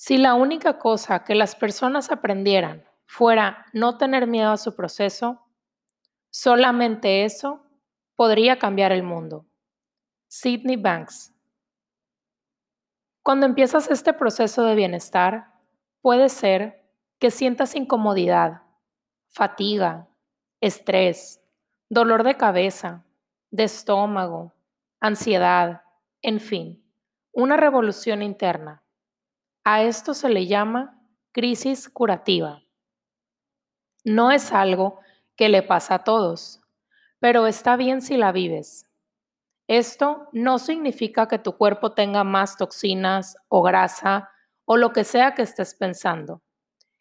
Si la única cosa que las personas aprendieran fuera no tener miedo a su proceso, solamente eso podría cambiar el mundo. Sidney Banks. Cuando empiezas este proceso de bienestar, puede ser que sientas incomodidad, fatiga, estrés, dolor de cabeza, de estómago, ansiedad, en fin, una revolución interna. A esto se le llama crisis curativa. No es algo que le pasa a todos, pero está bien si la vives. Esto no significa que tu cuerpo tenga más toxinas o grasa o lo que sea que estés pensando.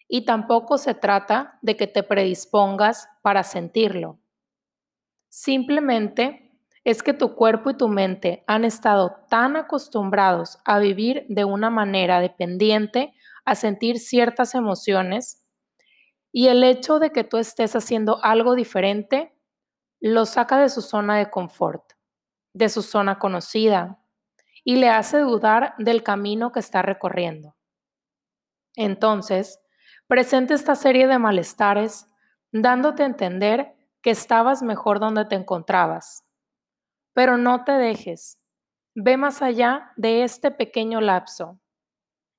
Y tampoco se trata de que te predispongas para sentirlo. Simplemente es que tu cuerpo y tu mente han estado tan acostumbrados a vivir de una manera dependiente, a sentir ciertas emociones, y el hecho de que tú estés haciendo algo diferente lo saca de su zona de confort, de su zona conocida, y le hace dudar del camino que está recorriendo. Entonces, presenta esta serie de malestares dándote a entender que estabas mejor donde te encontrabas pero no te dejes. Ve más allá de este pequeño lapso.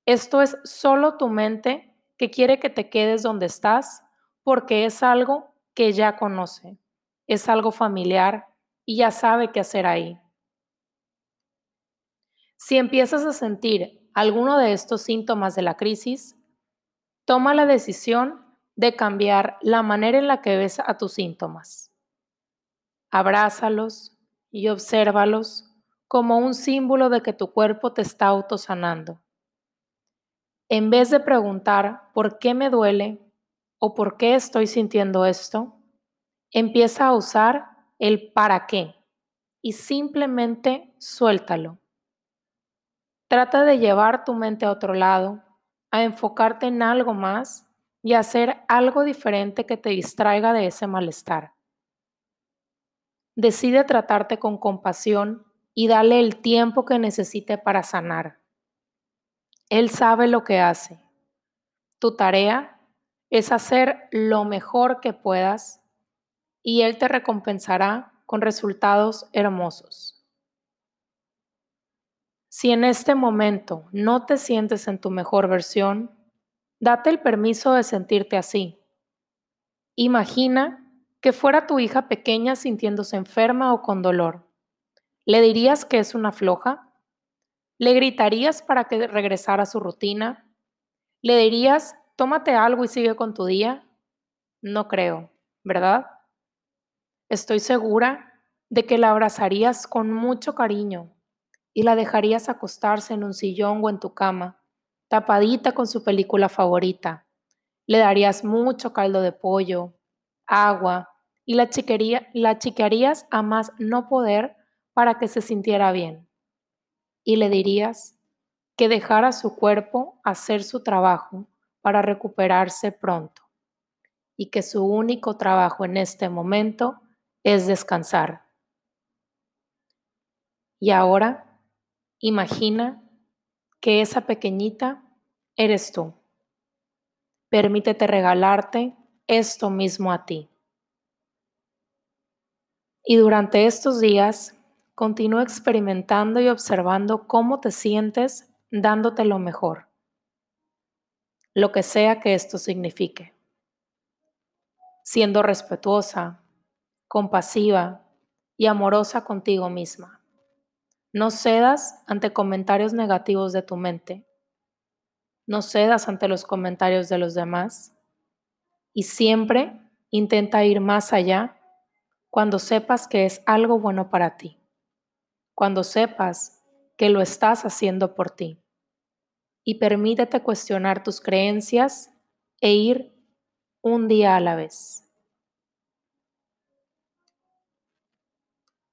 Esto es solo tu mente que quiere que te quedes donde estás porque es algo que ya conoce, es algo familiar y ya sabe qué hacer ahí. Si empiezas a sentir alguno de estos síntomas de la crisis, toma la decisión de cambiar la manera en la que ves a tus síntomas. Abrázalos, y obsérvalos como un símbolo de que tu cuerpo te está autosanando. En vez de preguntar por qué me duele o por qué estoy sintiendo esto, empieza a usar el para qué y simplemente suéltalo. Trata de llevar tu mente a otro lado, a enfocarte en algo más y hacer algo diferente que te distraiga de ese malestar. Decide tratarte con compasión y dale el tiempo que necesite para sanar. Él sabe lo que hace. Tu tarea es hacer lo mejor que puedas y Él te recompensará con resultados hermosos. Si en este momento no te sientes en tu mejor versión, date el permiso de sentirte así. Imagina que fuera tu hija pequeña sintiéndose enferma o con dolor. ¿Le dirías que es una floja? ¿Le gritarías para que regresara a su rutina? ¿Le dirías, tómate algo y sigue con tu día? No creo, ¿verdad? Estoy segura de que la abrazarías con mucho cariño y la dejarías acostarse en un sillón o en tu cama, tapadita con su película favorita. Le darías mucho caldo de pollo, agua y la, chiquería, la chiquearías a más no poder para que se sintiera bien. Y le dirías que dejara su cuerpo hacer su trabajo para recuperarse pronto y que su único trabajo en este momento es descansar. Y ahora, imagina que esa pequeñita eres tú. Permítete regalarte esto mismo a ti. Y durante estos días, continúa experimentando y observando cómo te sientes dándote lo mejor, lo que sea que esto signifique. Siendo respetuosa, compasiva y amorosa contigo misma. No cedas ante comentarios negativos de tu mente. No cedas ante los comentarios de los demás y siempre intenta ir más allá cuando sepas que es algo bueno para ti, cuando sepas que lo estás haciendo por ti. Y permítete cuestionar tus creencias e ir un día a la vez.